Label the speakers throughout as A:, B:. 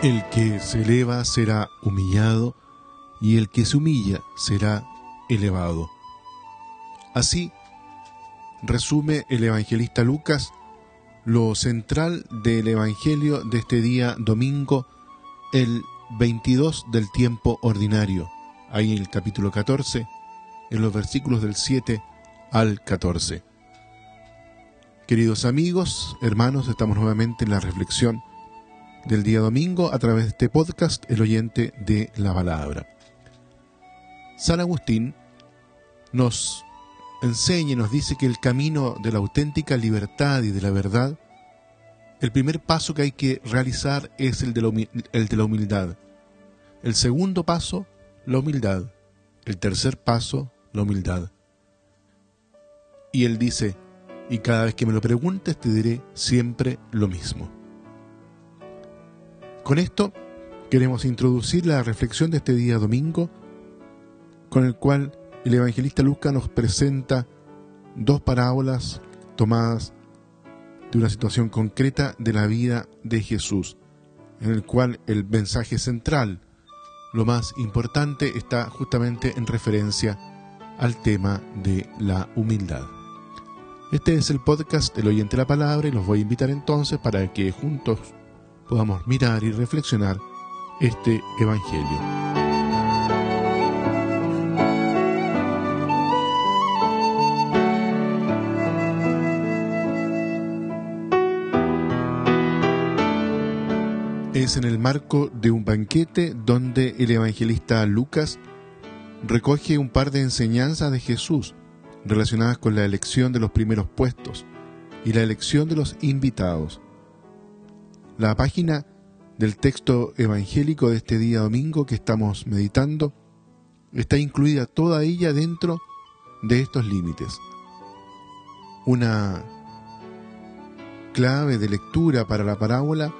A: El que se eleva será humillado y el que se humilla será elevado. Así resume el evangelista Lucas lo central del Evangelio de este día domingo, el 22 del tiempo ordinario, ahí en el capítulo 14, en los versículos del 7 al 14. Queridos amigos, hermanos, estamos nuevamente en la reflexión del día domingo a través de este podcast, El oyente de la palabra. San Agustín nos enseña y nos dice que el camino de la auténtica libertad y de la verdad, el primer paso que hay que realizar es el de la, el de la humildad. El segundo paso, la humildad. El tercer paso, la humildad. Y él dice, y cada vez que me lo preguntes te diré siempre lo mismo. Con esto queremos introducir la reflexión de este día domingo, con el cual el evangelista Lucas nos presenta dos parábolas tomadas de una situación concreta de la vida de Jesús, en el cual el mensaje central, lo más importante, está justamente en referencia al tema de la humildad. Este es el podcast El Oyente la Palabra y los voy a invitar entonces para que juntos podamos mirar y reflexionar este Evangelio. es en el marco de un banquete donde el evangelista Lucas recoge un par de enseñanzas de Jesús relacionadas con la elección de los primeros puestos y la elección de los invitados. La página del texto evangélico de este día domingo que estamos meditando está incluida toda ella dentro de estos límites. Una clave de lectura para la parábola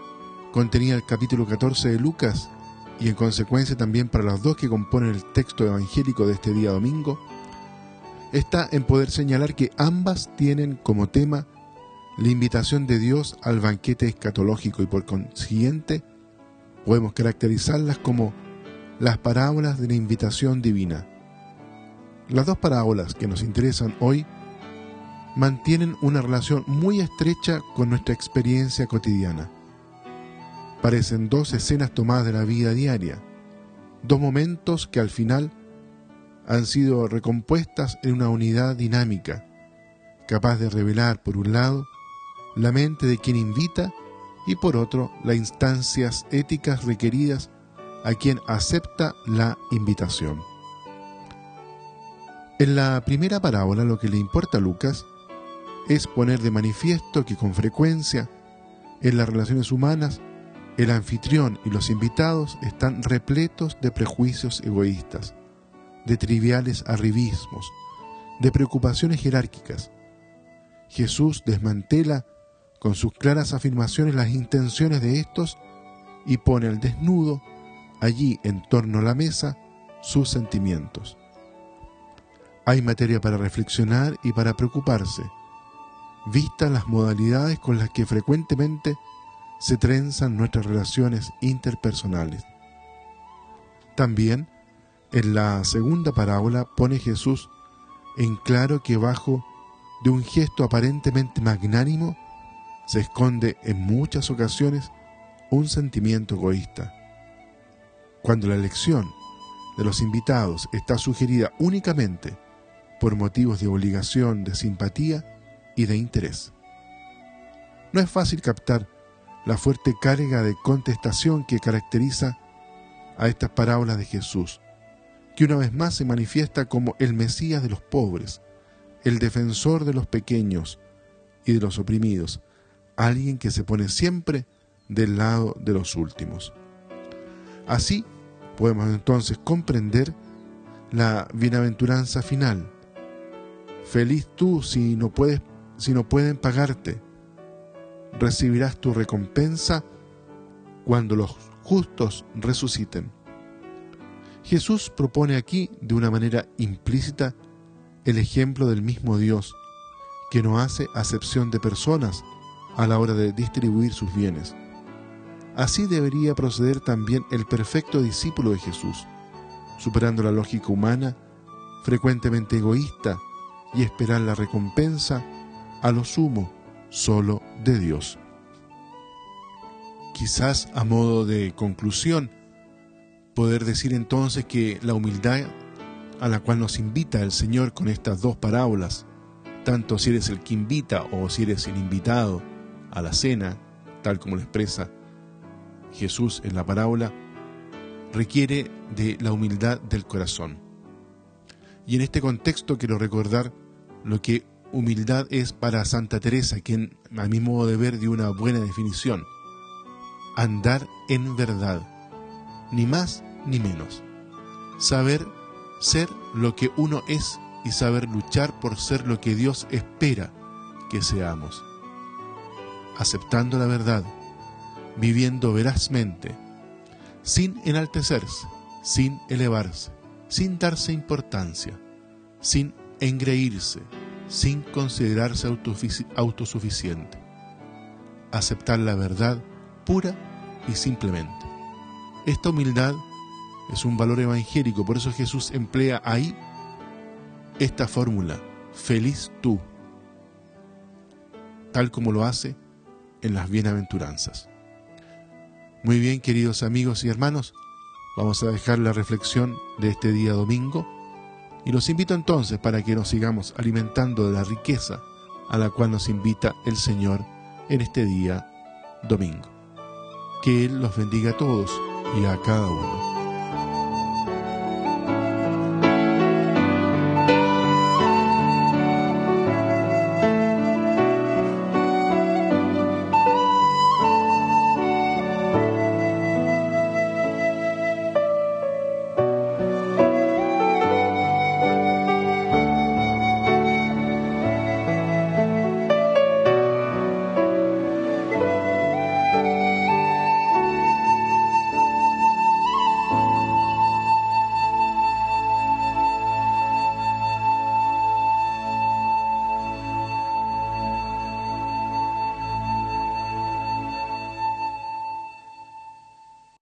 A: contenía el capítulo 14 de Lucas y en consecuencia también para los dos que componen el texto evangélico de este día domingo, está en poder señalar que ambas tienen como tema la invitación de Dios al banquete escatológico y por consiguiente podemos caracterizarlas como las parábolas de la invitación divina. Las dos parábolas que nos interesan hoy mantienen una relación muy estrecha con nuestra experiencia cotidiana parecen dos escenas tomadas de la vida diaria, dos momentos que al final han sido recompuestas en una unidad dinámica, capaz de revelar, por un lado, la mente de quien invita y por otro, las instancias éticas requeridas a quien acepta la invitación. En la primera parábola lo que le importa a Lucas es poner de manifiesto que con frecuencia en las relaciones humanas el anfitrión y los invitados están repletos de prejuicios egoístas, de triviales arribismos, de preocupaciones jerárquicas. Jesús desmantela con sus claras afirmaciones las intenciones de estos y pone al desnudo, allí en torno a la mesa, sus sentimientos. Hay materia para reflexionar y para preocuparse, vistas las modalidades con las que frecuentemente se trenzan nuestras relaciones interpersonales. También en la segunda parábola pone Jesús en claro que bajo de un gesto aparentemente magnánimo se esconde en muchas ocasiones un sentimiento egoísta. Cuando la elección de los invitados está sugerida únicamente por motivos de obligación, de simpatía y de interés. No es fácil captar la fuerte carga de contestación que caracteriza a estas parábolas de Jesús, que una vez más se manifiesta como el Mesías de los pobres, el defensor de los pequeños y de los oprimidos, alguien que se pone siempre del lado de los últimos. Así podemos entonces comprender la bienaventuranza final. Feliz tú si no puedes si no pueden pagarte recibirás tu recompensa cuando los justos resuciten. Jesús propone aquí de una manera implícita el ejemplo del mismo Dios, que no hace acepción de personas a la hora de distribuir sus bienes. Así debería proceder también el perfecto discípulo de Jesús, superando la lógica humana, frecuentemente egoísta, y esperar la recompensa, a lo sumo, solo de Dios. Quizás a modo de conclusión, poder decir entonces que la humildad a la cual nos invita el Señor con estas dos parábolas, tanto si eres el que invita o si eres el invitado a la cena, tal como lo expresa Jesús en la parábola, requiere de la humildad del corazón. Y en este contexto quiero recordar lo que humildad es para Santa Teresa, quien a mi modo de ver dio una buena definición. Andar en verdad, ni más ni menos. Saber ser lo que uno es y saber luchar por ser lo que Dios espera que seamos. Aceptando la verdad, viviendo verazmente, sin enaltecerse, sin elevarse, sin darse importancia, sin engreírse, sin considerarse autosuficiente. Aceptar la verdad pura y simplemente. Esta humildad es un valor evangélico, por eso Jesús emplea ahí esta fórmula, feliz tú, tal como lo hace en las bienaventuranzas. Muy bien, queridos amigos y hermanos, vamos a dejar la reflexión de este día domingo y los invito entonces para que nos sigamos alimentando de la riqueza a la cual nos invita el Señor en este día domingo. Que Él los bendiga a todos y a cada uno.